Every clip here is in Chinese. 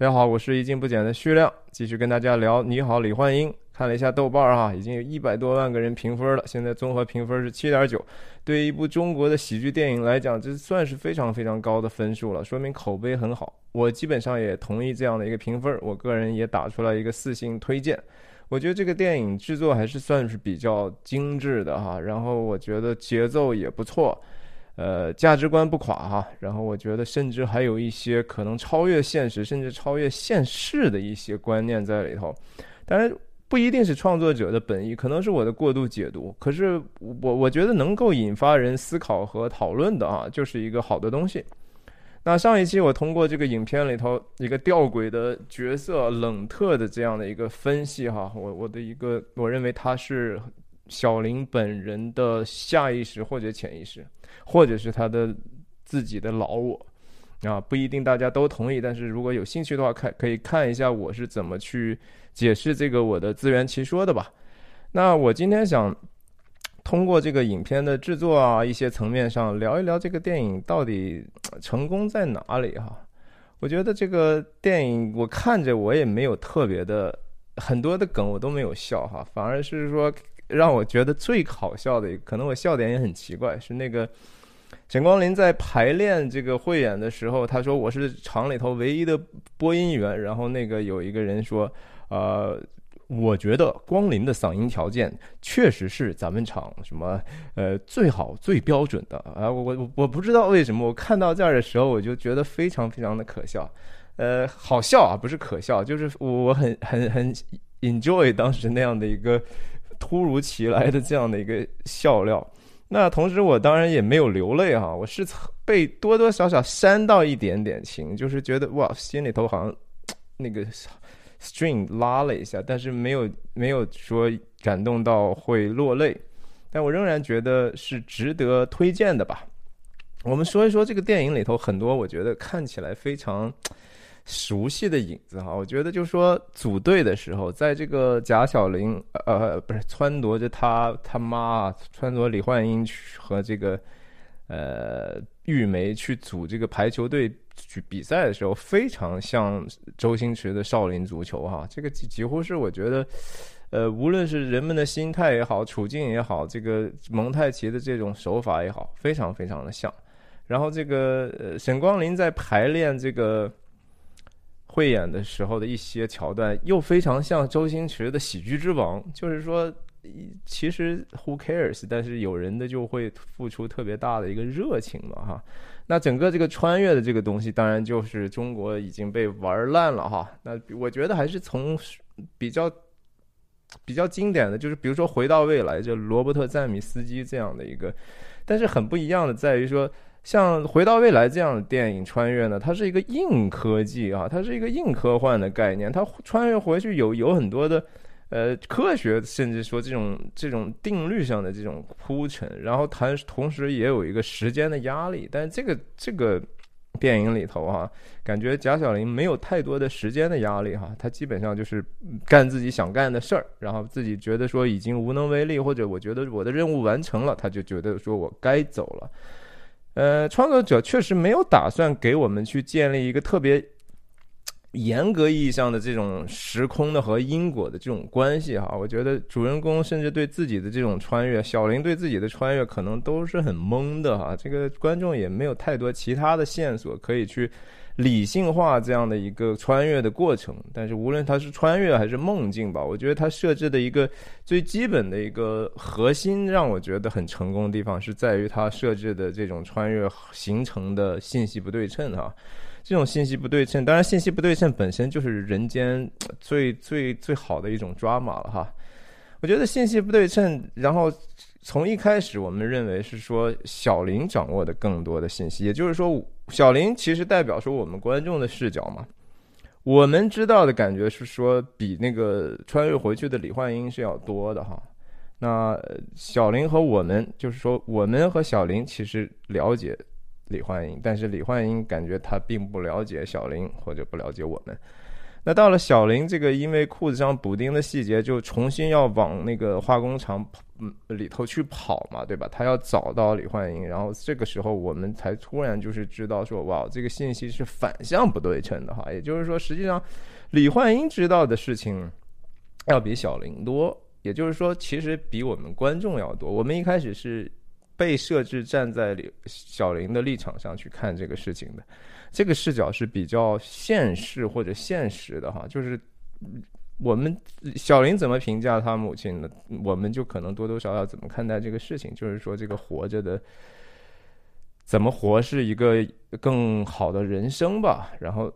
大家好，我是一镜不减的徐亮，继续跟大家聊《你好，李焕英》。看了一下豆瓣儿哈，已经有一百多万个人评分了，现在综合评分是七点九。对于一部中国的喜剧电影来讲，这算是非常非常高的分数了，说明口碑很好。我基本上也同意这样的一个评分，我个人也打出来一个四星推荐。我觉得这个电影制作还是算是比较精致的哈，然后我觉得节奏也不错。呃，价值观不垮哈，然后我觉得甚至还有一些可能超越现实，甚至超越现世的一些观念在里头。当然不一定是创作者的本意，可能是我的过度解读。可是我我觉得能够引发人思考和讨论的啊，就是一个好的东西。那上一期我通过这个影片里头一个吊诡的角色冷特的这样的一个分析哈，我我的一个我认为他是。小林本人的下意识或者潜意识，或者是他的自己的老我，啊，不一定大家都同意。但是如果有兴趣的话，看可以看一下我是怎么去解释这个我的自圆其说的吧。那我今天想通过这个影片的制作啊，一些层面上聊一聊这个电影到底成功在哪里哈。我觉得这个电影我看着我也没有特别的很多的梗我都没有笑哈，反而是说。让我觉得最好笑的，可能我笑点也很奇怪，是那个沈光林在排练这个汇演的时候，他说我是厂里头唯一的播音员，然后那个有一个人说，呃，我觉得光林的嗓音条件确实是咱们厂什么呃最好最标准的啊，我我我不知道为什么，我看到这儿的时候我就觉得非常非常的可笑，呃，好笑啊，不是可笑，就是我很很很 enjoy 当时那样的一个。突如其来的这样的一个笑料，那同时我当然也没有流泪哈，我是被多多少少煽到一点点情，就是觉得哇，心里头好像那个 string 拉了一下，但是没有没有说感动到会落泪，但我仍然觉得是值得推荐的吧。我们说一说这个电影里头很多，我觉得看起来非常。熟悉的影子哈，我觉得就说组队的时候，在这个贾小玲呃不是撺掇着他他妈撺掇李焕英和这个呃玉梅去组这个排球队去比赛的时候，非常像周星驰的少林足球哈，这个几几乎是我觉得呃无论是人们的心态也好，处境也好，这个蒙太奇的这种手法也好，非常非常的像。然后这个呃沈光林在排练这个。汇演的时候的一些桥段又非常像周星驰的《喜剧之王》，就是说，其实 Who cares？但是有人的就会付出特别大的一个热情嘛，哈。那整个这个穿越的这个东西，当然就是中国已经被玩烂了，哈。那我觉得还是从比较比较经典的就是，比如说《回到未来》，就罗伯特·赞米斯基这样的一个，但是很不一样的在于说。像《回到未来》这样的电影穿越呢，它是一个硬科技啊，它是一个硬科幻的概念。它穿越回去有有很多的，呃，科学，甚至说这种这种定律上的这种铺陈。然后它同时也有一个时间的压力。但这个这个电影里头哈，感觉贾小玲没有太多的时间的压力哈，他基本上就是干自己想干的事儿，然后自己觉得说已经无能为力，或者我觉得我的任务完成了，他就觉得说我该走了。呃，创作者确实没有打算给我们去建立一个特别严格意义上的这种时空的和因果的这种关系哈。我觉得主人公甚至对自己的这种穿越，小林对自己的穿越可能都是很懵的哈。这个观众也没有太多其他的线索可以去。理性化这样的一个穿越的过程，但是无论它是穿越还是梦境吧，我觉得它设置的一个最基本的一个核心，让我觉得很成功的地方是在于它设置的这种穿越形成的信息不对称哈。这种信息不对称，当然信息不对称本身就是人间最最最好的一种抓马了哈。我觉得信息不对称，然后从一开始我们认为是说小林掌握的更多的信息，也就是说。小林其实代表说我们观众的视角嘛，我们知道的感觉是说比那个穿越回去的李焕英是要多的哈。那小林和我们就是说我们和小林其实了解李焕英，但是李焕英感觉他并不了解小林或者不了解我们。那到了小林这个，因为裤子上补丁的细节，就重新要往那个化工厂嗯里头去跑嘛，对吧？他要找到李焕英，然后这个时候我们才突然就是知道说，哇，这个信息是反向不对称的哈。也就是说，实际上李焕英知道的事情要比小林多，也就是说，其实比我们观众要多。我们一开始是被设置站在李小林的立场上去看这个事情的。这个视角是比较现实或者现实的哈，就是我们小林怎么评价他母亲呢？我们就可能多多少少怎么看待这个事情，就是说这个活着的怎么活是一个更好的人生吧。然后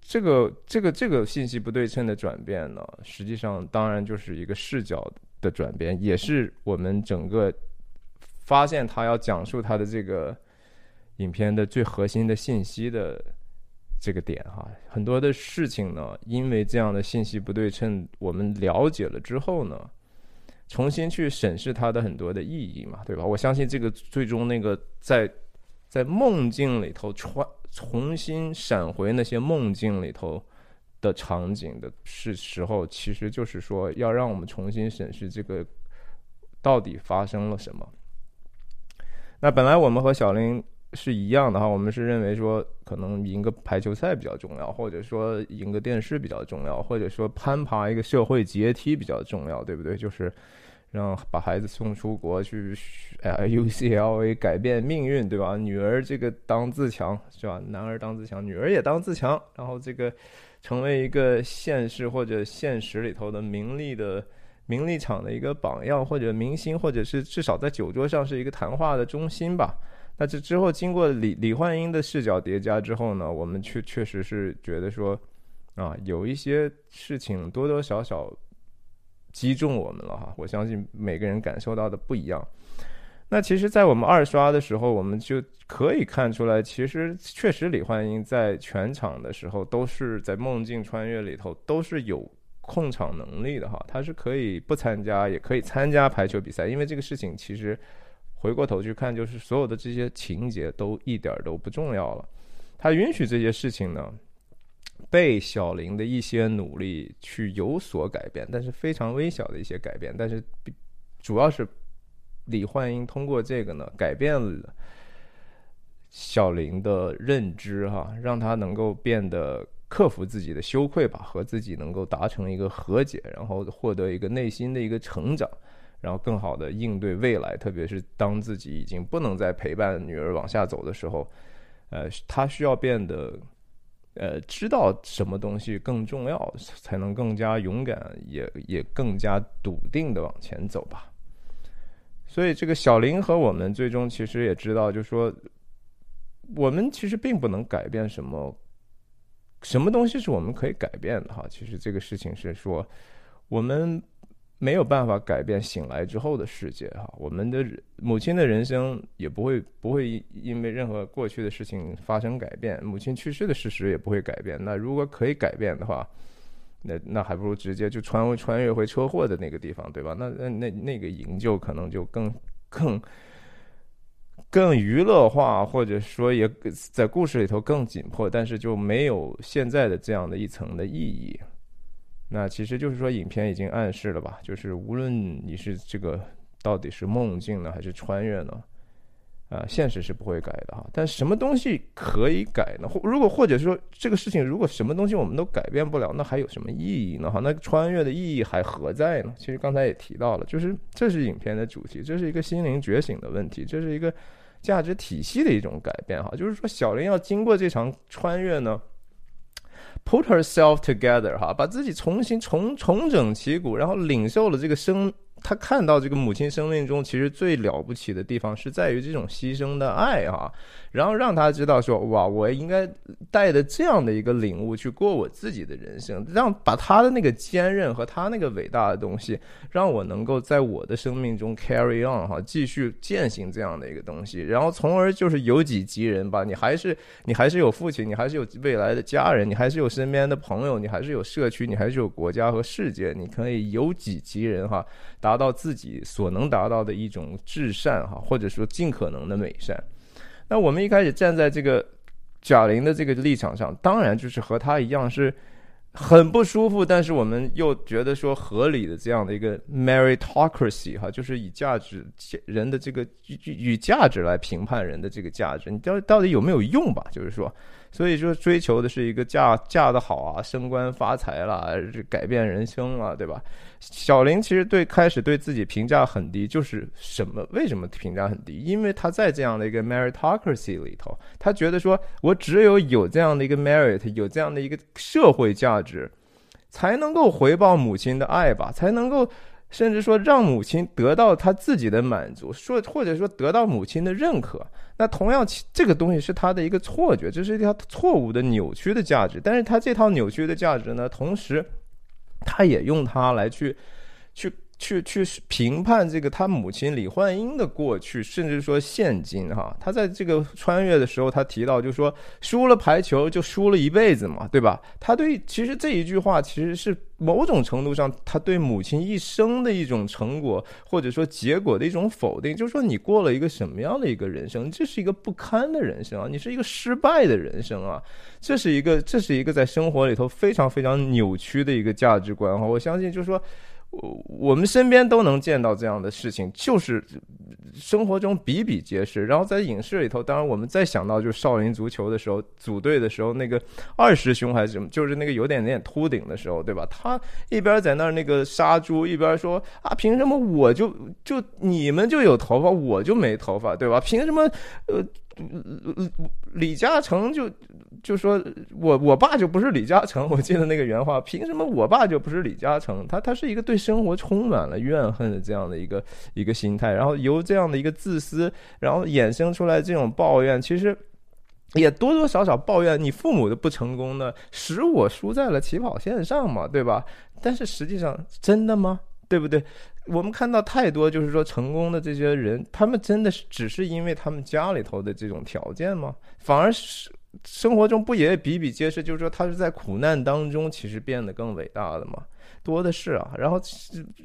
这个这个这个信息不对称的转变呢，实际上当然就是一个视角的转变，也是我们整个发现他要讲述他的这个。影片的最核心的信息的这个点哈，很多的事情呢，因为这样的信息不对称，我们了解了之后呢，重新去审视它的很多的意义嘛，对吧？我相信这个最终那个在在梦境里头穿重新闪回那些梦境里头的场景的是时候，其实就是说要让我们重新审视这个到底发生了什么。那本来我们和小林。是一样的哈，我们是认为说可能赢个排球赛比较重要，或者说赢个电视比较重要，或者说攀爬一个社会阶梯比较重要，对不对？就是让把孩子送出国去，哎，UCLA 改变命运，对吧？女儿这个当自强是吧？男儿当自强，女儿也当自强，然后这个成为一个现实或者现实里头的名利的名利场的一个榜样，或者明星，或者是至少在酒桌上是一个谈话的中心吧。那这之后，经过李李焕英的视角叠加之后呢，我们确确实是觉得说，啊，有一些事情多多少少击中我们了哈。我相信每个人感受到的不一样。那其实，在我们二刷的时候，我们就可以看出来，其实确实李焕英在全场的时候，都是在梦境穿越里头都是有控场能力的哈。他是可以不参加，也可以参加排球比赛，因为这个事情其实。回过头去看，就是所有的这些情节都一点都不重要了。他允许这些事情呢，被小林的一些努力去有所改变，但是非常微小的一些改变。但是主要是李焕英通过这个呢，改变了小林的认知，哈，让他能够变得克服自己的羞愧吧，和自己能够达成一个和解，然后获得一个内心的一个成长。然后更好的应对未来，特别是当自己已经不能再陪伴女儿往下走的时候，呃，他需要变得，呃，知道什么东西更重要，才能更加勇敢，也也更加笃定的往前走吧。所以，这个小林和我们最终其实也知道，就说我们其实并不能改变什么，什么东西是我们可以改变的哈。其实这个事情是说我们。没有办法改变醒来之后的世界哈，我们的母亲的人生也不会不会因为任何过去的事情发生改变，母亲去世的事实也不会改变。那如果可以改变的话，那那还不如直接就穿穿越回车祸的那个地方，对吧？那那那那个营救可能就更更更娱乐化，或者说也在故事里头更紧迫，但是就没有现在的这样的一层的意义。那其实就是说，影片已经暗示了吧？就是无论你是这个到底是梦境呢，还是穿越呢，啊，现实是不会改的哈。但什么东西可以改呢？或如果或者说这个事情，如果什么东西我们都改变不了，那还有什么意义呢？哈，那穿越的意义还何在呢？其实刚才也提到了，就是这是影片的主题，这是一个心灵觉醒的问题，这是一个价值体系的一种改变哈。就是说，小林要经过这场穿越呢。Put herself together，哈，把自己重新重重整旗鼓，然后领受了这个生。他看到这个母亲生命中其实最了不起的地方是在于这种牺牲的爱啊，然后让他知道说哇，我应该带着这样的一个领悟去过我自己的人生，让把他的那个坚韧和他那个伟大的东西，让我能够在我的生命中 carry on 哈，继续践行这样的一个东西，然后从而就是由己及人吧，你还是你还是有父亲，你还是有未来的家人，你还是有身边的朋友，你还是有社区，你还是有国家和世界，你可以由己及人哈，达。到自己所能达到的一种至善哈，或者说尽可能的美善。那我们一开始站在这个贾玲的这个立场上，当然就是和她一样是，很不舒服，但是我们又觉得说合理的这样的一个 meritocracy 哈，就是以价值人的这个与与价值来评判人的这个价值，你到到底有没有用吧？就是说。所以说，追求的是一个嫁嫁得好啊，升官发财啦，改变人生啊，对吧？小林其实对开始对自己评价很低，就是什么？为什么评价很低？因为他在这样的一个 meritocracy 里头，他觉得说我只有有这样的一个 merit，有这样的一个社会价值，才能够回报母亲的爱吧，才能够。甚至说让母亲得到他自己的满足，说或者说得到母亲的认可，那同样这个东西是他的一个错觉，这是一条错误的扭曲的价值。但是他这套扭曲的价值呢，同时他也用它来去去。去去评判这个他母亲李焕英的过去，甚至说现今哈，他在这个穿越的时候，他提到就是说输了排球就输了一辈子嘛，对吧？他对其实这一句话其实是某种程度上他对母亲一生的一种成果或者说结果的一种否定，就是说你过了一个什么样的一个人生？这是一个不堪的人生啊，你是一个失败的人生啊，这是一个这是一个在生活里头非常非常扭曲的一个价值观哈，我相信就是说。我们身边都能见到这样的事情，就是生活中比比皆是。然后在影视里头，当然我们再想到就少林足球的时候，组队的时候，那个二师兄还是什么，就是那个有点点秃顶的时候，对吧？他一边在那儿那个杀猪，一边说啊，凭什么我就就你们就有头发，我就没头发，对吧？凭什么呃？李嘉诚就就说我我爸就不是李嘉诚，我记得那个原话，凭什么我爸就不是李嘉诚？他他是一个对生活充满了怨恨的这样的一个一个心态，然后由这样的一个自私，然后衍生出来这种抱怨，其实也多多少少抱怨你父母的不成功呢，使我输在了起跑线上嘛，对吧？但是实际上真的吗？对不对？我们看到太多，就是说成功的这些人，他们真的是只是因为他们家里头的这种条件吗？反而是生活中不也比比皆是？就是说他是在苦难当中，其实变得更伟大的吗？多的是啊，然后，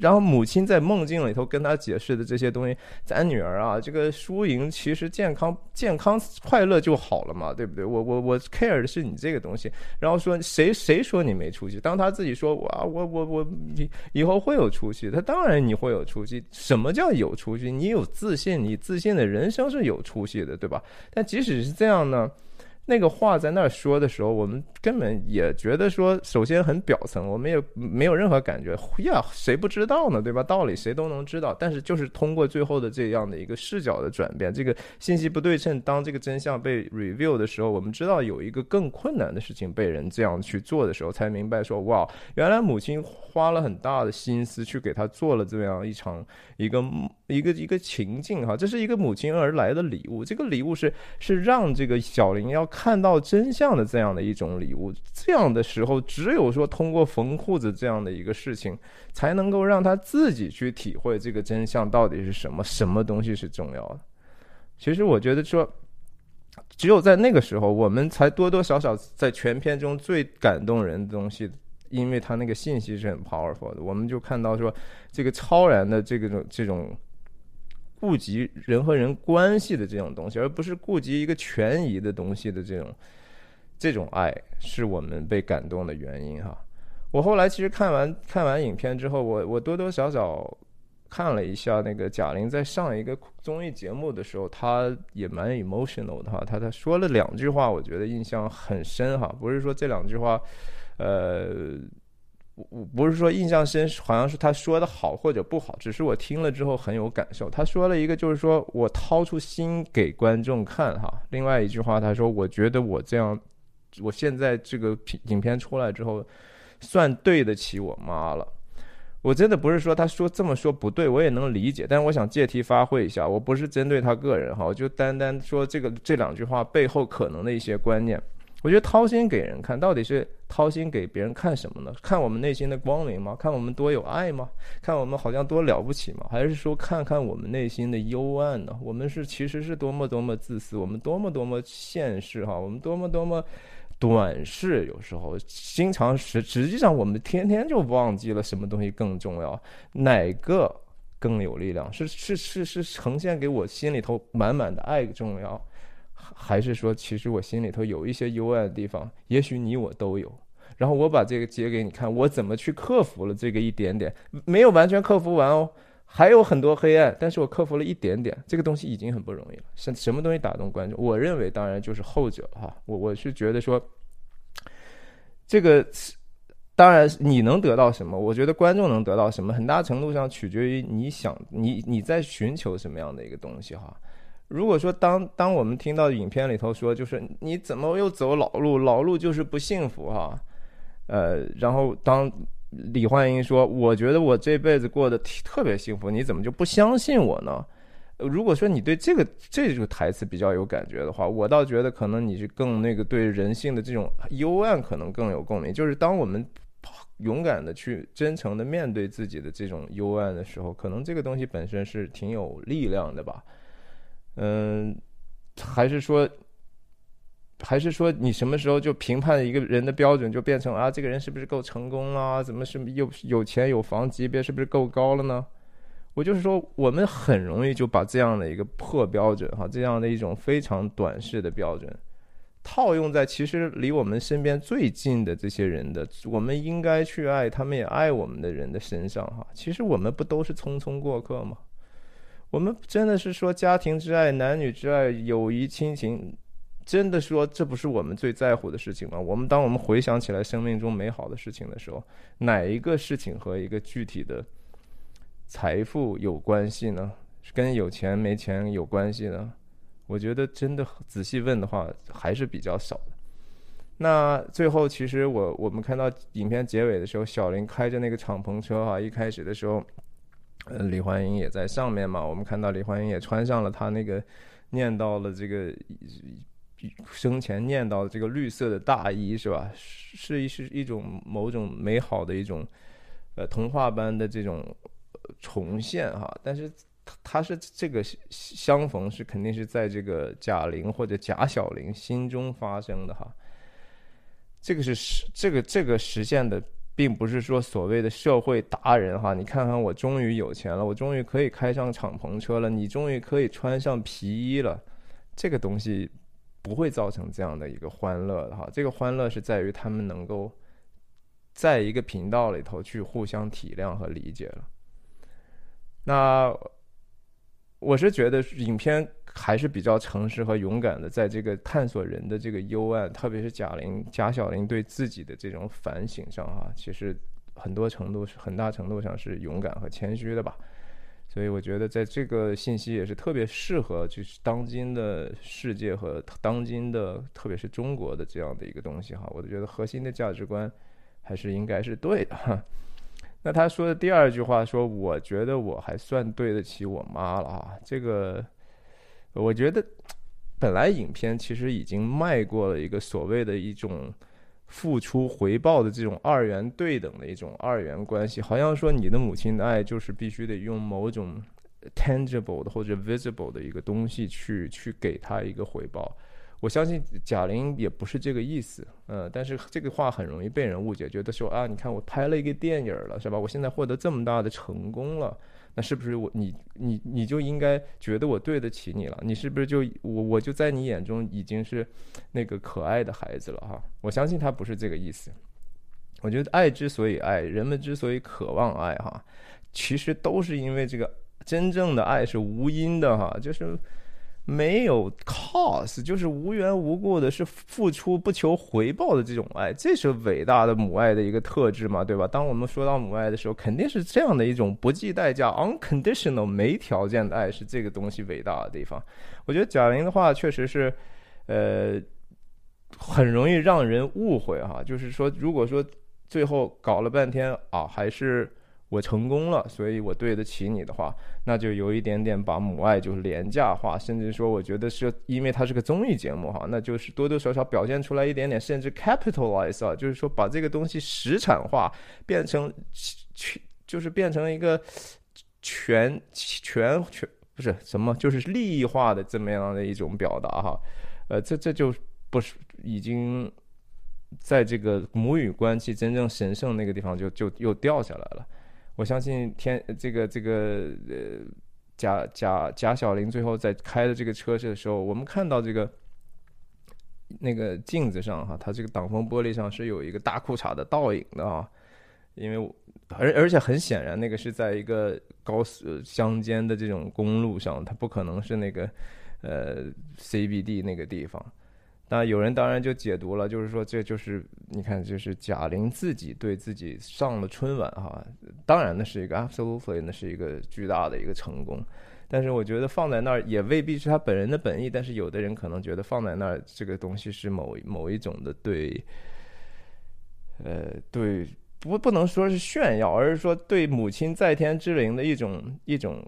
然后母亲在梦境里头跟他解释的这些东西，咱女儿啊，这个输赢其实健康、健康、快乐就好了嘛，对不对？我我我 care 的是你这个东西，然后说谁谁说你没出息？当他自己说哇，我我我以以后会有出息，他当然你会有出息。什么叫有出息？你有自信，你自信的人生是有出息的，对吧？但即使是这样呢？那个话在那儿说的时候，我们根本也觉得说，首先很表层，我们也没有任何感觉呀，谁不知道呢，对吧？道理谁都能知道，但是就是通过最后的这样的一个视角的转变，这个信息不对称，当这个真相被 review 的时候，我们知道有一个更困难的事情被人这样去做的时候，才明白说，哇，原来母亲花了很大的心思去给他做了这样一场一个一个一个情境哈，这是一个母亲而来的礼物，这个礼物是是让这个小林要。看到真相的这样的一种礼物，这样的时候，只有说通过缝裤子这样的一个事情，才能够让他自己去体会这个真相到底是什么，什么东西是重要的。其实我觉得说，只有在那个时候，我们才多多少少在全片中最感动人的东西，因为他那个信息是很 powerful 的，我们就看到说这个超然的这个种这种。顾及人和人关系的这种东西，而不是顾及一个权宜的东西的这种这种爱，是我们被感动的原因哈。我后来其实看完看完影片之后，我我多多少少看了一下那个贾玲在上一个综艺节目的时候，她也蛮 emotional 的哈。她她说了两句话，我觉得印象很深哈。不是说这两句话，呃。我不是说印象深，好像是他说的好或者不好，只是我听了之后很有感受。他说了一个，就是说我掏出心给观众看哈。另外一句话，他说我觉得我这样，我现在这个影片出来之后，算对得起我妈了。我真的不是说他说这么说不对，我也能理解，但是我想借题发挥一下，我不是针对他个人哈，我就单单说这个这两句话背后可能的一些观念。我觉得掏心给人看，到底是掏心给别人看什么呢？看我们内心的光明吗？看我们多有爱吗？看我们好像多了不起吗？还是说看看我们内心的幽暗呢？我们是其实是多么多么自私，我们多么多么现实哈，我们多么多么短视，有时候经常实实际上我们天天就忘记了什么东西更重要，哪个更有力量？是是是是呈现给我心里头满满的爱重要？还是说，其实我心里头有一些幽暗的地方，也许你我都有。然后我把这个截给你看，我怎么去克服了这个一点点，没有完全克服完哦，还有很多黑暗，但是我克服了一点点，这个东西已经很不容易了。什什么东西打动观众？我认为当然就是后者哈，我我是觉得说，这个当然你能得到什么，我觉得观众能得到什么，很大程度上取决于你想你你在寻求什么样的一个东西哈。如果说当当我们听到影片里头说，就是你怎么又走老路，老路就是不幸福哈，呃，然后当李焕英说，我觉得我这辈子过得特别幸福，你怎么就不相信我呢？如果说你对这个这个台词比较有感觉的话，我倒觉得可能你是更那个对人性的这种幽暗可能更有共鸣。就是当我们勇敢的去真诚的面对自己的这种幽暗的时候，可能这个东西本身是挺有力量的吧。嗯，还是说，还是说，你什么时候就评判一个人的标准就变成啊，这个人是不是够成功啊？怎么是有有钱有房级别是不是够高了呢？我就是说，我们很容易就把这样的一个破标准哈，这样的一种非常短视的标准，套用在其实离我们身边最近的这些人的，我们应该去爱他们也爱我们的人的身上哈。其实我们不都是匆匆过客吗？我们真的是说家庭之爱、男女之爱、友谊亲情，真的说这不是我们最在乎的事情吗？我们当我们回想起来生命中美好的事情的时候，哪一个事情和一个具体的财富有关系呢？跟有钱没钱有关系呢？我觉得真的仔细问的话，还是比较少的。那最后，其实我我们看到影片结尾的时候，小林开着那个敞篷车哈，一开始的时候。呃，李焕英也在上面嘛。我们看到李焕英也穿上了他那个念到了这个生前念到的这个绿色的大衣，是吧？是一是一种某种美好的一种呃童话般的这种重现哈。但是他是这个相逢是肯定是在这个贾玲或者贾小玲心中发生的哈。这个是实这个这个实现的。并不是说所谓的社会达人哈，你看看我终于有钱了，我终于可以开上敞篷车了，你终于可以穿上皮衣了，这个东西不会造成这样的一个欢乐的哈。这个欢乐是在于他们能够在一个频道里头去互相体谅和理解了。那我是觉得影片。还是比较诚实和勇敢的，在这个探索人的这个幽暗，特别是贾玲、贾小玲对自己的这种反省上，哈，其实很多程度是很大程度上是勇敢和谦虚的吧。所以我觉得，在这个信息也是特别适合，就是当今的世界和当今的，特别是中国的这样的一个东西，哈。我觉得核心的价值观还是应该是对的。哈。那他说的第二句话说：“我觉得我还算对得起我妈了。”哈，这个。我觉得，本来影片其实已经迈过了一个所谓的一种付出回报的这种二元对等的一种二元关系，好像说你的母亲的爱就是必须得用某种 tangible 的或者 visible 的一个东西去去给他一个回报。我相信贾玲也不是这个意思，嗯，但是这个话很容易被人误解，觉得说啊，你看我拍了一个电影了，是吧？我现在获得这么大的成功了。那是不是我你你你就应该觉得我对得起你了？你是不是就我我就在你眼中已经是那个可爱的孩子了哈？我相信他不是这个意思。我觉得爱之所以爱，人们之所以渴望爱哈，其实都是因为这个真正的爱是无因的哈，就是。没有 cause，就是无缘无故的，是付出不求回报的这种爱，这是伟大的母爱的一个特质嘛，对吧？当我们说到母爱的时候，肯定是这样的一种不计代价 （unconditional） 没条件的爱，是这个东西伟大的地方。我觉得贾玲的话确实是，呃，很容易让人误会哈，就是说，如果说最后搞了半天啊，还是。我成功了，所以我对得起你的话，那就有一点点把母爱就是廉价化，甚至说，我觉得是因为它是个综艺节目哈，那就是多多少少表现出来一点点，甚至 capitalize 啊，就是说把这个东西实产化，变成全，就是变成一个全全全不是什么，就是利益化的这么样的一种表达哈，呃，这这就不是已经在这个母语关系真正神圣那个地方就就又掉下来了。我相信天这个这个呃贾贾贾小玲最后在开的这个车的时候，我们看到这个那个镜子上哈，它这个挡风玻璃上是有一个大裤衩的倒影的啊，因为而而且很显然那个是在一个高速乡间的这种公路上，它不可能是那个呃 CBD 那个地方。那有人当然就解读了，就是说这就是你看，就是贾玲自己对自己上了春晚哈，当然那是一个 absolutely 那是一个巨大的一个成功。但是我觉得放在那儿也未必是他本人的本意，但是有的人可能觉得放在那儿这个东西是某某一种的对，呃，对，不不能说是炫耀，而是说对母亲在天之灵的一种一种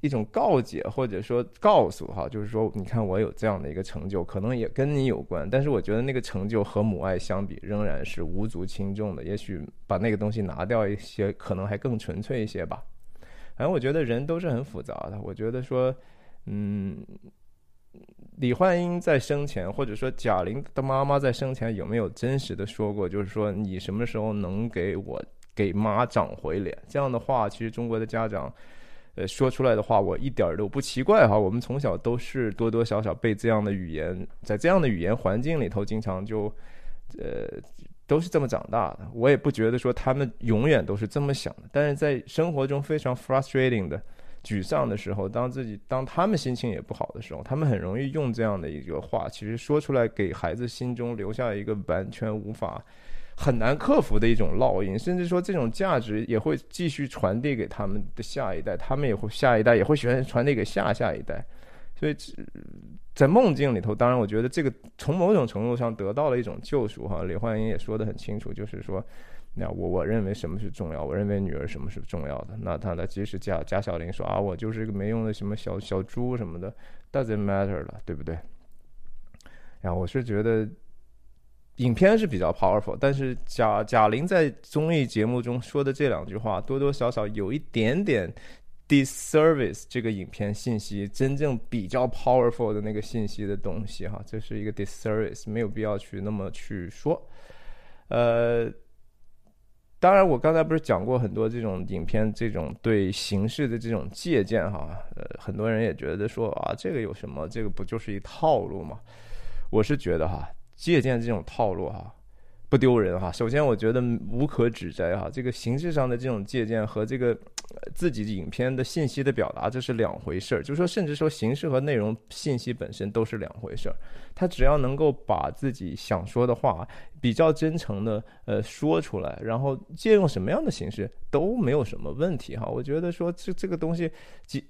一种告诫，或者说告诉哈，就是说你看我有这样的一个成就，可能也跟你有关，但是我觉得那个成就和母爱相比仍然是无足轻重的，也许把那个东西拿掉一些，可能还更纯粹一些吧。反正我觉得人都是很复杂的。我觉得说，嗯，李焕英在生前，或者说贾玲的妈妈在生前，有没有真实的说过，就是说你什么时候能给我给妈长回脸？这样的话，其实中国的家长，呃，说出来的话，我一点都不奇怪哈。我们从小都是多多少少被这样的语言，在这样的语言环境里头，经常就，呃。都是这么长大的，我也不觉得说他们永远都是这么想的。但是在生活中非常 frustrating 的、沮丧的时候，当自己当他们心情也不好的时候，他们很容易用这样的一个话，其实说出来给孩子心中留下一个完全无法、很难克服的一种烙印，甚至说这种价值也会继续传递给他们的下一代，他们也会下一代也会喜欢传递给下下一代，所以。在梦境里头，当然，我觉得这个从某种程度上得到了一种救赎哈。李焕英也说得很清楚，就是说，那我我认为什么是重要，我认为女儿什么是重要的。那他的即使贾贾小玲说啊，我就是一个没用的什么小小猪什么的，doesn't matter 了，对不对？然后我是觉得影片是比较 powerful，但是贾贾玲在综艺节目中说的这两句话，多多少少有一点点。disservice 这个影片信息真正比较 powerful 的那个信息的东西哈，这是一个 disservice，没有必要去那么去说。呃，当然我刚才不是讲过很多这种影片这种对形式的这种借鉴哈，呃，很多人也觉得说啊，这个有什么？这个不就是一套路吗？我是觉得哈，借鉴这种套路哈。不丢人哈。首先，我觉得无可指摘哈。这个形式上的这种借鉴和这个自己影片的信息的表达，这是两回事儿。就是说，甚至说形式和内容信息本身都是两回事儿。他只要能够把自己想说的话比较真诚的呃说出来，然后借用什么样的形式都没有什么问题哈。我觉得说这这个东西，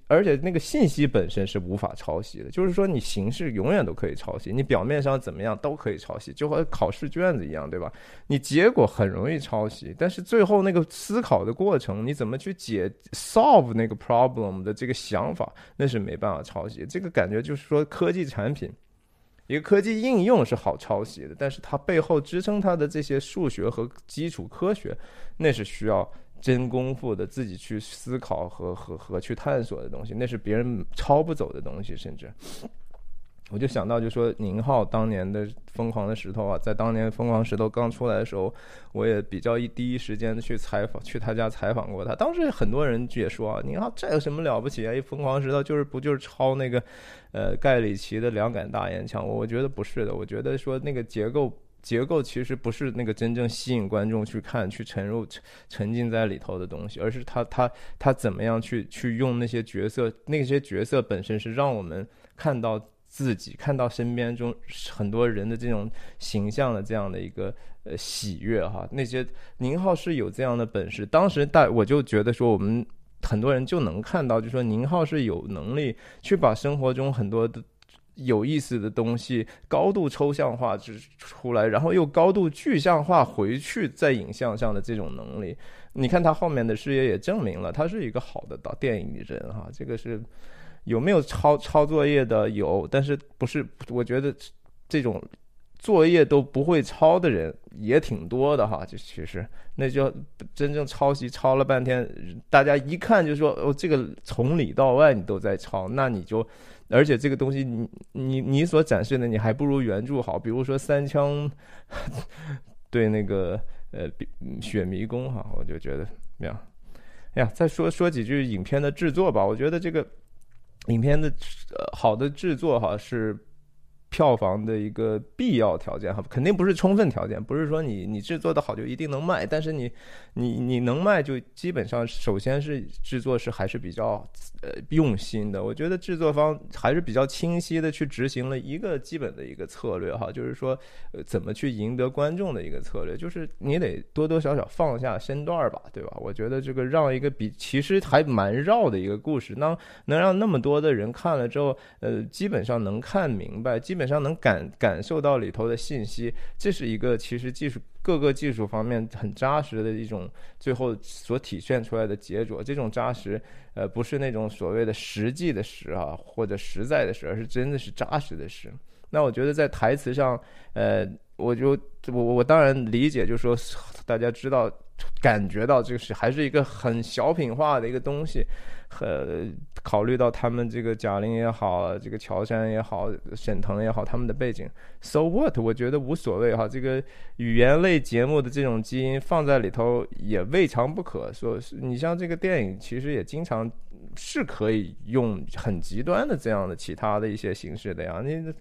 而且那个信息本身是无法抄袭的。就是说，你形式永远都可以抄袭，你表面上怎么样都可以抄袭，就和考试卷子一样，对吧？你结果很容易抄袭，但是最后那个思考的过程，你怎么去解 solve 那个 problem 的这个想法，那是没办法抄袭。这个感觉就是说，科技产品，一个科技应用是好抄袭的，但是它背后支撑它的这些数学和基础科学，那是需要真功夫的，自己去思考和和和去探索的东西，那是别人抄不走的东西，甚至。我就想到，就说宁浩当年的《疯狂的石头》啊，在当年《疯狂石头》刚出来的时候，我也比较一第一时间去采访，去他家采访过他。当时很多人也说啊，宁浩这有什么了不起啊？一《疯狂石头》就是不就是抄那个，呃，盖里奇的两杆大烟枪？我我觉得不是的，我觉得说那个结构结构其实不是那个真正吸引观众去看、去沉入沉沉浸在里头的东西，而是他他他怎么样去去用那些角色，那些角色本身是让我们看到。自己看到身边中很多人的这种形象的这样的一个呃喜悦哈，那些宁浩是有这样的本事。当时大我就觉得说，我们很多人就能看到，就说宁浩是有能力去把生活中很多的有意思的东西高度抽象化之出来，然后又高度具象化回去在影像上的这种能力。你看他后面的事业也证明了，他是一个好的导电影人哈，这个是。有没有抄抄作业的？有，但是不是？我觉得这种作业都不会抄的人也挺多的哈。就其实那就真正抄袭抄了半天，大家一看就说哦，这个从里到外你都在抄，那你就而且这个东西你你你所展示的你还不如原著好。比如说三枪对那个呃雪迷宫哈，我就觉得这样。哎呀，再说说几句影片的制作吧，我觉得这个。影片的呃好的制作哈是票房的一个必要条件哈，肯定不是充分条件，不是说你你制作的好就一定能卖，但是你你你能卖就基本上首先是制作是还是比较呃用心的，我觉得制作方还是比较清晰的去执行了一个基本的一个策略哈，就是说呃怎么去赢得观众的一个策略，就是你得多多少少放下身段吧，对吧？我觉得这个让一个比其实还蛮绕的一个故事，能能让那么多的人看了之后，呃，基本上能看明白，基本上能感感受到里头的信息，这是一个其实技术各个技术方面很扎实的一种最后所体现出来的杰作。这种扎实，呃，不是那种所谓的实际的实啊，或者实在的实，而是真的是扎实的实。那我觉得在台词上，呃，我就我我当然理解，就是说大家知道。感觉到就是还是一个很小品化的一个东西，很考虑到他们这个贾玲也好，这个乔杉也好，沈腾也好，他们的背景，so what？我觉得无所谓哈。这个语言类节目的这种基因放在里头也未尝不可。说你像这个电影，其实也经常是可以用很极端的这样的其他的一些形式的呀。你。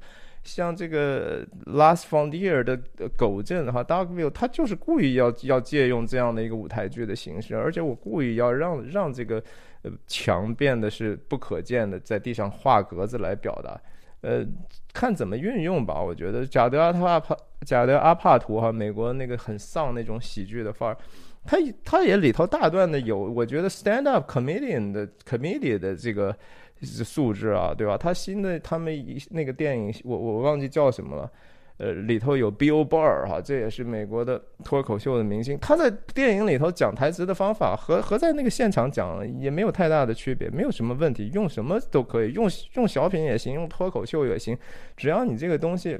像这个《Last Frontier》的狗镇哈，Dogville，他就是故意要要借用这样的一个舞台剧的形式，而且我故意要让让这个呃墙变得是不可见的，在地上画格子来表达，呃，看怎么运用吧。我觉得贾德阿帕帕贾德阿帕图哈，美国那个很丧那种喜剧的范儿，他他也里头大段的有，我觉得 stand up comedian 的 comedian 的这个。素质啊，对吧？他新的他们一那个电影，我我忘记叫什么了，呃，里头有 Bill Burr 哈，这也是美国的脱口秀的明星。他在电影里头讲台词的方法和和在那个现场讲也没有太大的区别，没有什么问题，用什么都可以，用用小品也行，用脱口秀也行，只要你这个东西。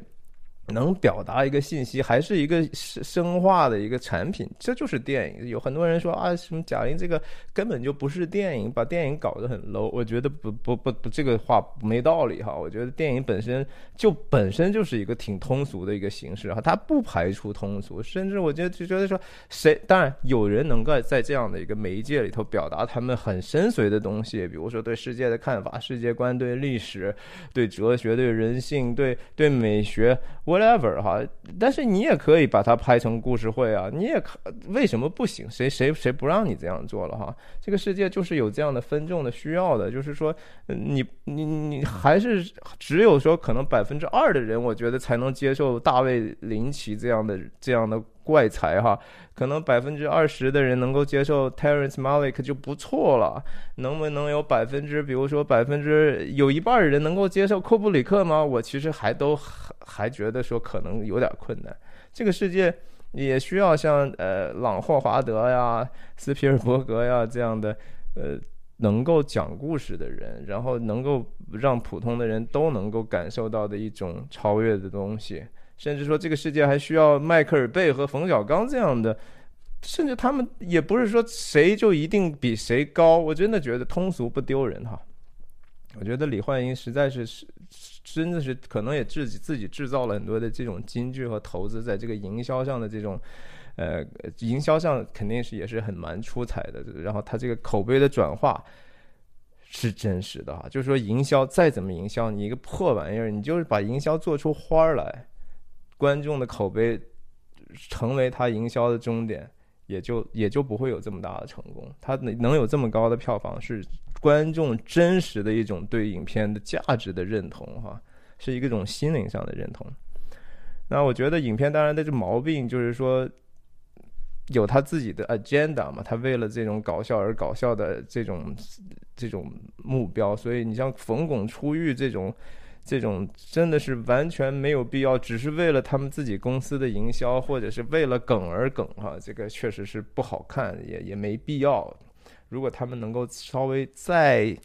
能表达一个信息，还是一个生生化的一个产品，这就是电影。有很多人说啊，什么贾玲这个根本就不是电影，把电影搞得很 low。我觉得不不不不，这个话没道理哈。我觉得电影本身就本身就是一个挺通俗的一个形式哈，它不排除通俗，甚至我觉得就觉得说谁，当然有人能够在这样的一个媒介里头表达他们很深邃的东西，比如说对世界的看法、世界观、对历史、对哲学、对人性、对对美学，我。Whatever 哈，但是你也可以把它拍成故事会啊，你也可为什么不行？谁谁谁不让你这样做了哈？这个世界就是有这样的分众的需要的，就是说，你你你还是只有说可能百分之二的人，我觉得才能接受大卫林奇这样的这样的。怪才哈，可能百分之二十的人能够接受 Terence Malick 就不错了。能不能有百分之，比如说百分之有一半人能够接受库布里克吗？我其实还都还觉得说可能有点困难。这个世界也需要像呃朗霍华德呀、斯皮尔伯格呀这样的呃能够讲故事的人，然后能够让普通的人都能够感受到的一种超越的东西。甚至说，这个世界还需要迈克尔贝和冯小刚这样的，甚至他们也不是说谁就一定比谁高。我真的觉得通俗不丢人哈。我觉得李焕英实在是是真的是可能也自己自己制造了很多的这种金句和投资在这个营销上的这种，呃，营销上肯定是也是很蛮出彩的。然后他这个口碑的转化是真实的哈，就是说营销再怎么营销，你一个破玩意儿，你就是把营销做出花儿来。观众的口碑成为他营销的终点，也就也就不会有这么大的成功。他能能有这么高的票房，是观众真实的一种对影片的价值的认同，哈，是一个种心灵上的认同。那我觉得影片当然的这毛病就是说有他自己的 agenda 嘛，他为了这种搞笑而搞笑的这种这种目标，所以你像冯巩出狱这种。这种真的是完全没有必要，只是为了他们自己公司的营销，或者是为了梗而梗哈，这个确实是不好看，也也没必要。如果他们能够稍微再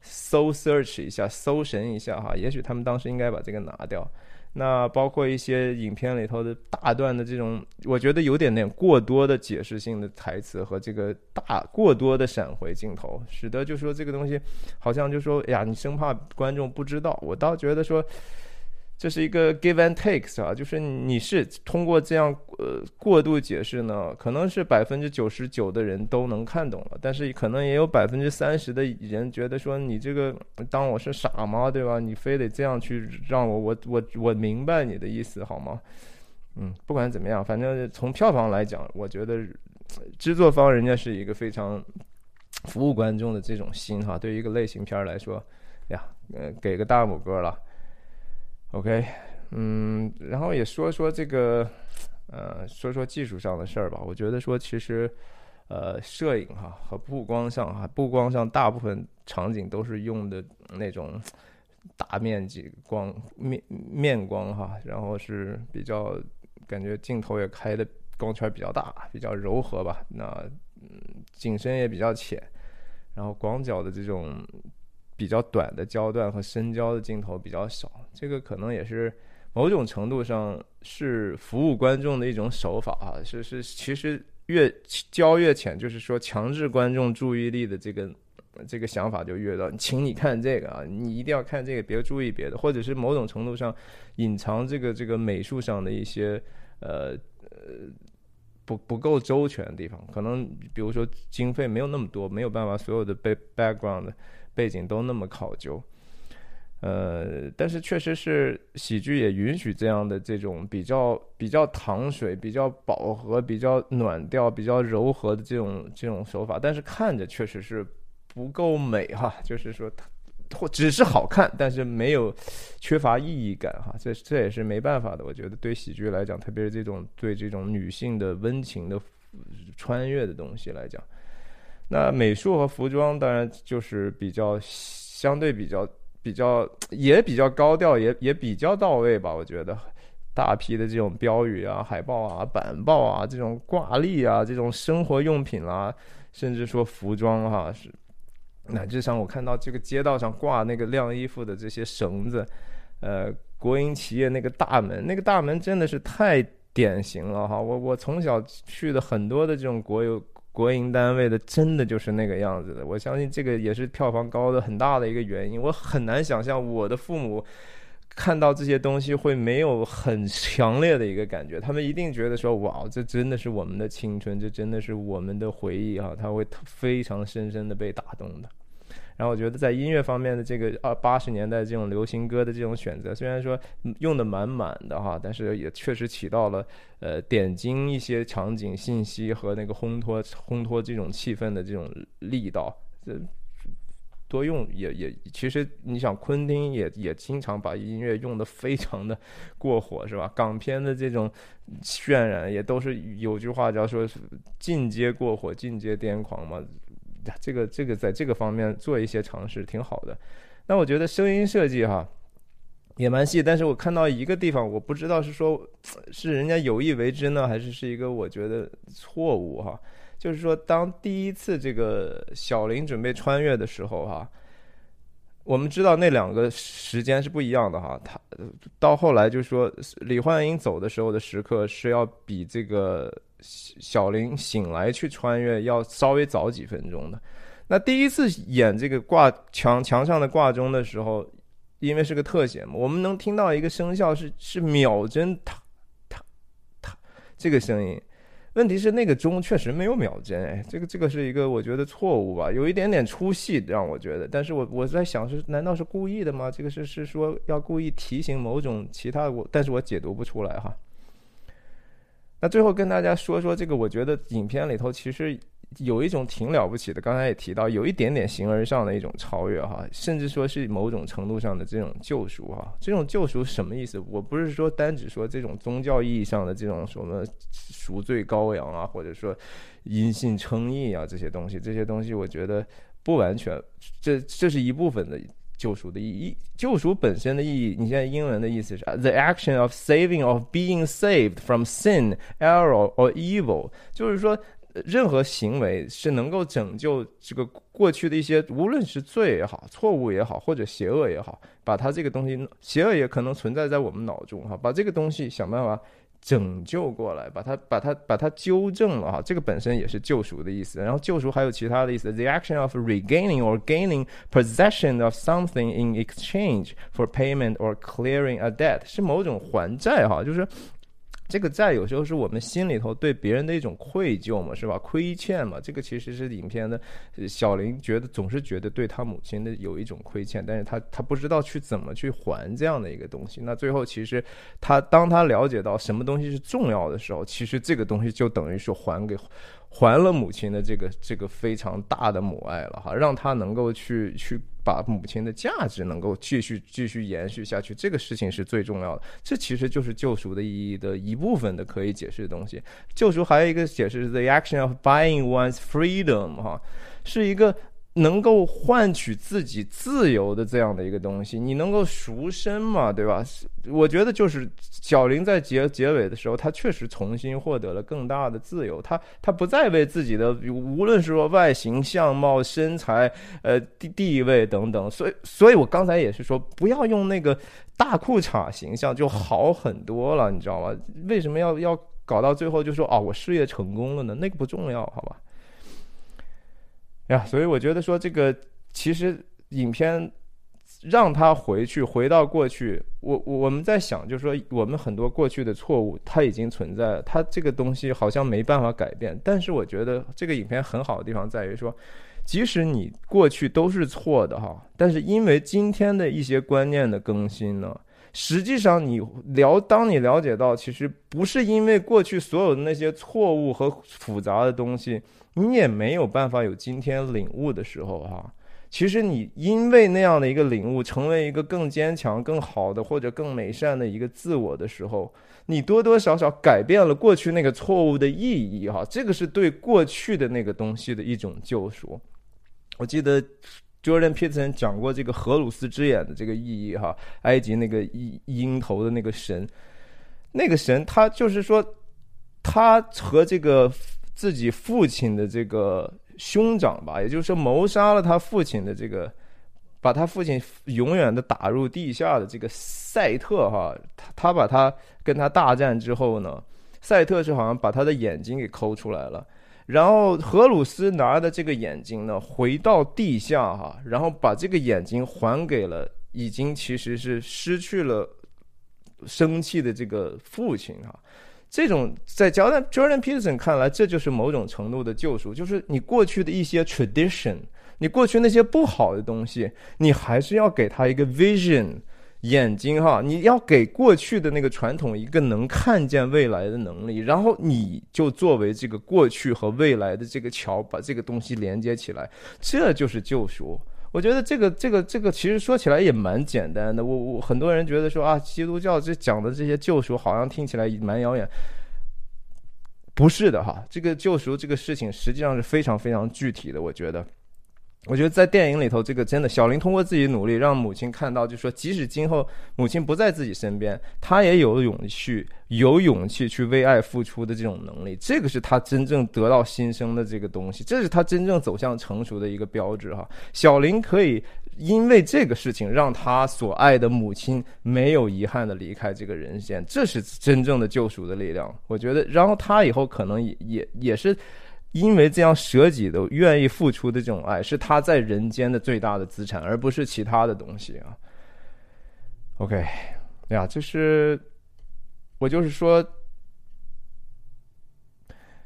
搜 search 一下，搜神一下哈，也许他们当时应该把这个拿掉。那包括一些影片里头的大段的这种，我觉得有点点过多的解释性的台词和这个大过多的闪回镜头，使得就说这个东西好像就说，哎呀，你生怕观众不知道。我倒觉得说，这是一个 give and takes 啊，就是你是通过这样呃过度解释呢，可能是百分之九十九的人都能看懂了，但是可能也有百分之三十的人觉得说你这个当我是傻吗？对吧？你非得这样去让我我我我明白你的意思好吗？嗯，不管怎么样，反正从票房来讲，我觉得制作方人家是一个非常服务观众的这种心哈。对于一个类型片来说，呀，呃，给个大拇哥了。OK，嗯，然后也说说这个，呃，说说技术上的事儿吧。我觉得说其实，呃，摄影哈和布光上哈，布光上大部分场景都是用的那种大面积光面面光哈，然后是比较感觉镜头也开的光圈比较大，比较柔和吧。那嗯，景深也比较浅，然后广角的这种。比较短的焦段和深焦的镜头比较少，这个可能也是某种程度上是服务观众的一种手法啊。是是，其实越焦越浅，就是说强制观众注意力的这个这个想法就越到。请你看这个啊，你一定要看这个，别注意别的，或者是某种程度上隐藏这个这个美术上的一些呃呃不不够周全的地方。可能比如说经费没有那么多，没有办法所有的被 background。背景都那么考究，呃，但是确实是喜剧也允许这样的这种比较比较糖水、比较饱和、比较暖调、比较柔和的这种这种手法，但是看着确实是不够美哈，就是说它或只是好看，但是没有缺乏意义感哈，这这也是没办法的。我觉得对喜剧来讲，特别是这种对这种女性的温情的穿越的东西来讲。那美术和服装当然就是比较相对比较比较也比较高调，也也比较到位吧。我觉得大批的这种标语啊、海报啊、板报啊、这种挂历啊、这种生活用品啦，甚至说服装哈，是乃至上我看到这个街道上挂那个晾衣服的这些绳子，呃，国营企业那个大门，那个大门真的是太典型了哈。我我从小去的很多的这种国有。国营单位的真的就是那个样子的，我相信这个也是票房高的很大的一个原因。我很难想象我的父母看到这些东西会没有很强烈的一个感觉，他们一定觉得说：“哇，这真的是我们的青春，这真的是我们的回忆啊！”他会非常深深的被打动的。然后我觉得在音乐方面的这个二八十年代这种流行歌的这种选择，虽然说用的满满的哈，但是也确实起到了呃点睛一些场景信息和那个烘托烘托这种气氛的这种力道。这多用也也，其实你想昆汀也也经常把音乐用的非常的过火是吧？港片的这种渲染也都是有句话叫说是进阶过火、进阶癫狂嘛。这个这个在这个方面做一些尝试挺好的，那我觉得声音设计哈也蛮细，但是我看到一个地方，我不知道是说是人家有意为之呢，还是是一个我觉得错误哈，就是说当第一次这个小林准备穿越的时候哈，我们知道那两个时间是不一样的哈，他到后来就说李焕英走的时候的时刻是要比这个。小林醒来去穿越要稍微早几分钟的，那第一次演这个挂墙墙上的挂钟的时候，因为是个特写嘛，我们能听到一个声效是是秒针，哒哒哒这个声音。问题是那个钟确实没有秒针，哎，这个这个是一个我觉得错误吧，有一点点出戏让我觉得。但是我我在想是难道是故意的吗？这个是是说要故意提醒某种其他我，但是我解读不出来哈。那最后跟大家说说这个，我觉得影片里头其实有一种挺了不起的，刚才也提到，有一点点形而上的一种超越哈，甚至说是某种程度上的这种救赎哈。这种救赎什么意思？我不是说单指说这种宗教意义上的这种什么赎罪羔羊啊，或者说因信称义啊这些东西，这些东西我觉得不完全，这这是一部分的。救赎的意义，救赎本身的意义，你现在英文的意思是 the action of saving of being saved from sin, error or evil，就是说任何行为是能够拯救这个过去的一些，无论是罪也好，错误也好，或者邪恶也好，把它这个东西，邪恶也可能存在在我们脑中哈，把这个东西想办法拯救过来，把它把它把它纠正了哈，这个本身也是救赎的意思。然后救赎还有其他的意思，the action of regaining or gaining possession of something in exchange for payment or clearing a debt 是某种还债哈，就是。这个债有时候是我们心里头对别人的一种愧疚嘛，是吧？亏欠嘛，这个其实是影片的小林觉得总是觉得对他母亲的有一种亏欠，但是他他不知道去怎么去还这样的一个东西。那最后其实他当他了解到什么东西是重要的时候，其实这个东西就等于是还给。还了母亲的这个这个非常大的母爱了哈，让他能够去去把母亲的价值能够继续继续延续下去，这个事情是最重要的。这其实就是救赎的意义的一部分的可以解释的东西。救赎还有一个解释是 the action of buying one's freedom 哈，是一个。能够换取自己自由的这样的一个东西，你能够赎身嘛，对吧？我觉得就是小林在结结尾的时候，他确实重新获得了更大的自由，他他不再为自己的无论是说外形、相貌、身材、呃地地位等等，所以所以我刚才也是说，不要用那个大裤衩形象就好很多了，你知道吗？为什么要要搞到最后就说哦，我事业成功了呢？那个不重要，好吧？呀，所以我觉得说这个其实影片让他回去回到过去，我我们在想，就是说我们很多过去的错误，它已经存在了，它这个东西好像没办法改变。但是我觉得这个影片很好的地方在于说，即使你过去都是错的哈，但是因为今天的一些观念的更新呢，实际上你了当你了解到，其实不是因为过去所有的那些错误和复杂的东西。你也没有办法有今天领悟的时候哈，其实你因为那样的一个领悟，成为一个更坚强、更好的或者更美善的一个自我的时候，你多多少少改变了过去那个错误的意义哈，这个是对过去的那个东西的一种救赎。我记得 Jordan Peterson 讲过这个荷鲁斯之眼的这个意义哈，埃及那个鹰鹰头的那个神，那个神他就是说，他和这个。自己父亲的这个兄长吧，也就是说谋杀了他父亲的这个，把他父亲永远的打入地下的这个赛特哈，他他把他跟他大战之后呢，赛特是好像把他的眼睛给抠出来了，然后荷鲁斯拿的这个眼睛呢回到地下哈，然后把这个眼睛还给了已经其实是失去了生气的这个父亲哈。这种在 Jordan Jordan Peterson 看来，这就是某种程度的救赎，就是你过去的一些 tradition，你过去那些不好的东西，你还是要给他一个 vision 眼睛哈，你要给过去的那个传统一个能看见未来的能力，然后你就作为这个过去和未来的这个桥，把这个东西连接起来，这就是救赎。我觉得这个这个这个其实说起来也蛮简单的。我我很多人觉得说啊，基督教这讲的这些救赎好像听起来蛮遥远，不是的哈。这个救赎这个事情实际上是非常非常具体的。我觉得。我觉得在电影里头，这个真的，小林通过自己努力，让母亲看到，就说即使今后母亲不在自己身边，他也有勇气，有勇气去为爱付出的这种能力。这个是他真正得到新生的这个东西，这是他真正走向成熟的一个标志哈。小林可以因为这个事情，让他所爱的母亲没有遗憾的离开这个人间，这是真正的救赎的力量。我觉得，然后他以后可能也也也是。因为这样舍己的、愿意付出的这种爱，是他在人间的最大的资产，而不是其他的东西啊。OK，呀，就是我就是说，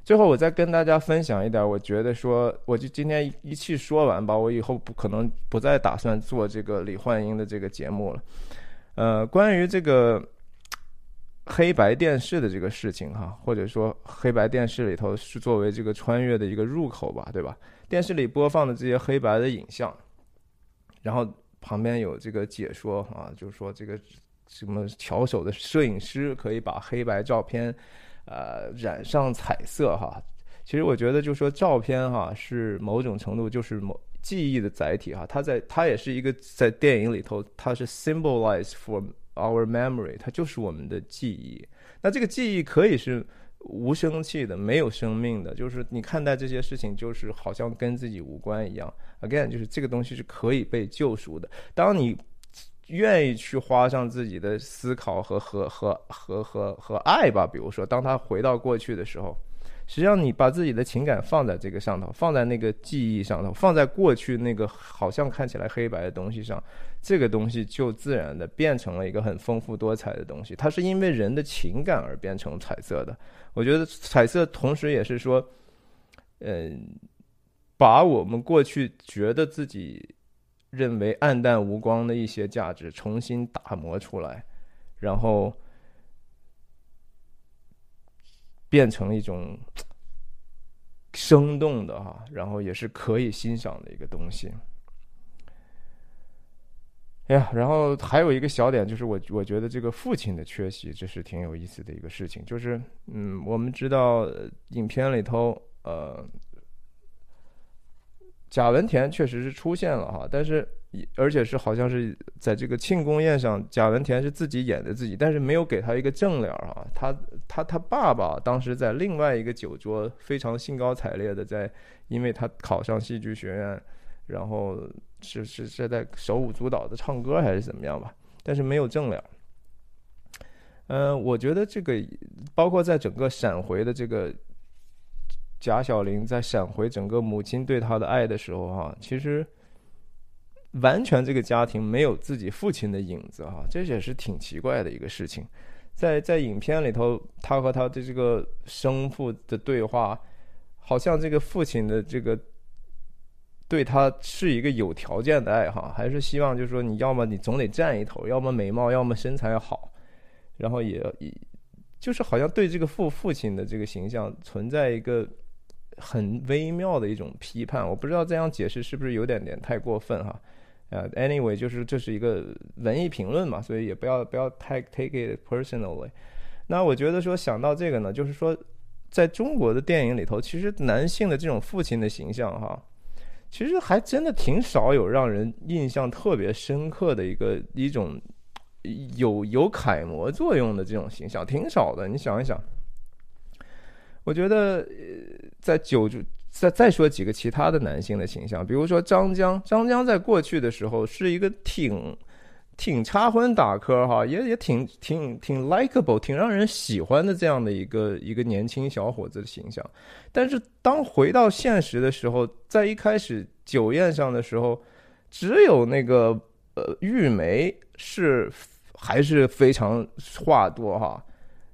最后我再跟大家分享一点，我觉得说，我就今天一气说完吧，我以后不可能不再打算做这个李焕英的这个节目了。呃，关于这个。黑白电视的这个事情哈，或者说黑白电视里头是作为这个穿越的一个入口吧，对吧？电视里播放的这些黑白的影像，然后旁边有这个解说啊，就是说这个什么巧手的摄影师可以把黑白照片呃染上彩色哈。其实我觉得，就说照片哈是某种程度就是某记忆的载体哈，它在它也是一个在电影里头，它是 symbolize for。Our memory，它就是我们的记忆。那这个记忆可以是无生气的，没有生命的，就是你看待这些事情，就是好像跟自己无关一样。Again，就是这个东西是可以被救赎的。当你愿意去花上自己的思考和和和和和和爱吧。比如说，当他回到过去的时候，实际上你把自己的情感放在这个上头，放在那个记忆上头，放在过去那个好像看起来黑白的东西上，这个东西就自然的变成了一个很丰富多彩的东西。它是因为人的情感而变成彩色的。我觉得彩色同时也是说，嗯，把我们过去觉得自己。认为暗淡无光的一些价值重新打磨出来，然后变成一种生动的哈，然后也是可以欣赏的一个东西。哎呀，然后还有一个小点就是，我我觉得这个父亲的缺席，这是挺有意思的一个事情。就是，嗯，我们知道影片里头，呃。贾文田确实是出现了哈，但是而且是好像是在这个庆功宴上，贾文田是自己演的自己，但是没有给他一个正脸哈。他他他爸爸当时在另外一个酒桌非常兴高采烈的在，因为他考上戏剧学院，然后是是是在手舞足蹈的唱歌还是怎么样吧，但是没有正脸。嗯，我觉得这个包括在整个闪回的这个。贾小玲在闪回整个母亲对她的爱的时候，哈，其实完全这个家庭没有自己父亲的影子，哈，这也是挺奇怪的一个事情。在在影片里头，他和他的这个生父的对话，好像这个父亲的这个对他是一个有条件的爱，哈，还是希望就说，你要么你总得占一头，要么美貌，要么身材好，然后也也就是好像对这个父父亲的这个形象存在一个。很微妙的一种批判，我不知道这样解释是不是有点点太过分哈。呃，anyway，就是这是一个文艺评论嘛，所以也不要不要太 take it personally。那我觉得说想到这个呢，就是说在中国的电影里头，其实男性的这种父亲的形象哈，其实还真的挺少有让人印象特别深刻的一个一种有有楷模作用的这种形象，挺少的。你想一想。我觉得，在九再再说几个其他的男性的形象，比如说张江，张江在过去的时候是一个挺挺插荤打科哈，也也挺挺挺 likable，挺让人喜欢的这样的一个一个年轻小伙子的形象。但是当回到现实的时候，在一开始酒宴上的时候，只有那个呃玉梅是还是非常话多哈。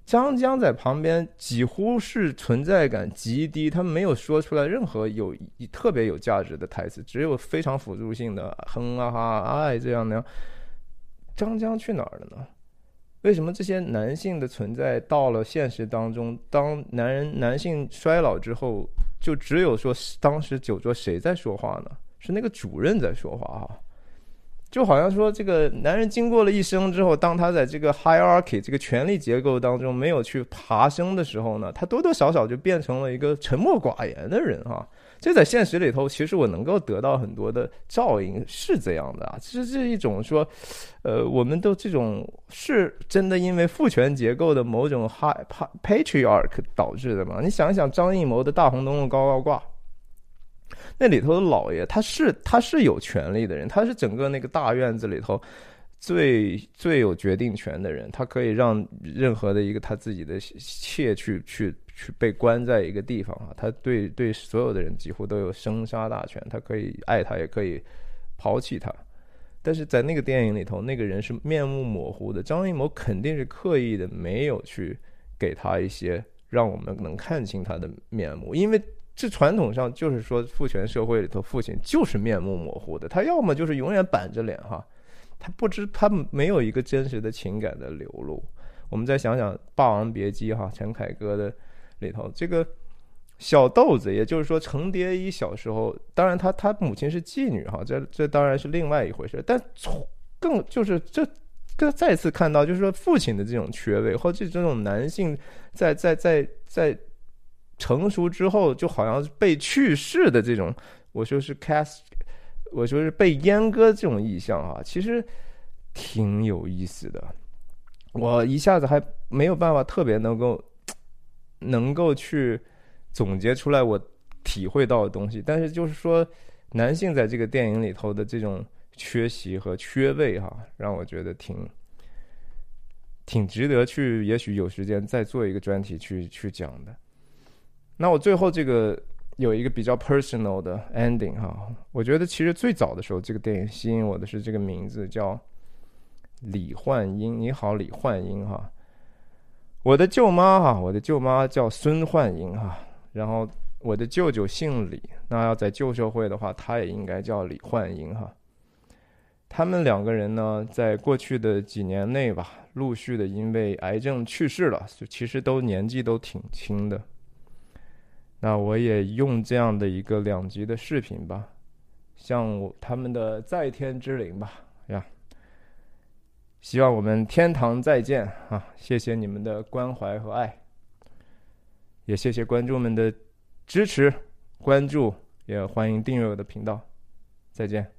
张江在旁边几乎是存在感极低，他没有说出来任何有特别有价值的台词，只有非常辅助性的哼啊哈哎这样的。张江去哪儿了呢？为什么这些男性的存在到了现实当中，当男人男性衰老之后，就只有说当时酒桌谁在说话呢？是那个主任在说话哈。就好像说，这个男人经过了一生之后，当他在这个 hierarchy 这个权力结构当中没有去爬升的时候呢，他多多少少就变成了一个沉默寡言的人哈。这在现实里头，其实我能够得到很多的照应，是这样的啊。其实是一种说，呃，我们都这种是真的因为父权结构的某种 high patriarch 导致的吗？你想一想，张艺谋的大红灯笼高高挂。那里头的老爷，他是他是有权利的人，他是整个那个大院子里头最最有决定权的人，他可以让任何的一个他自己的妾去去去被关在一个地方啊，他对对所有的人几乎都有生杀大权，他可以爱他，也可以抛弃他。但是在那个电影里头，那个人是面目模糊的，张艺谋肯定是刻意的没有去给他一些让我们能看清他的面目，因为。这传统上就是说，父权社会里头，父亲就是面目模糊的。他要么就是永远板着脸哈，他不知他没有一个真实的情感的流露。我们再想想《霸王别姬》哈，陈凯歌的里头这个小豆子，也就是说程蝶衣小时候，当然他他母亲是妓女哈，这这当然是另外一回事。但从更就是这更再次看到，就是说父亲的这种缺位，或者这种男性在在在在。成熟之后，就好像被去世的这种，我说是 cast，我说是被阉割这种意象啊，其实挺有意思的。我一下子还没有办法特别能够能够去总结出来我体会到的东西，但是就是说，男性在这个电影里头的这种缺席和缺位哈，让我觉得挺挺值得去，也许有时间再做一个专题去去讲的。那我最后这个有一个比较 personal 的 ending 哈，我觉得其实最早的时候，这个电影吸引我的是这个名字叫李焕英。你好，李焕英哈。我的舅妈哈，我的舅妈叫孙焕英哈，然后我的舅舅姓李，那要在旧社会的话，他也应该叫李焕英哈。他们两个人呢，在过去的几年内吧，陆续的因为癌症去世了，就其实都年纪都挺轻的。那我也用这样的一个两集的视频吧，向他们的在天之灵吧呀。希望我们天堂再见啊！谢谢你们的关怀和爱，也谢谢观众们的支持、关注，也欢迎订阅我的频道。再见。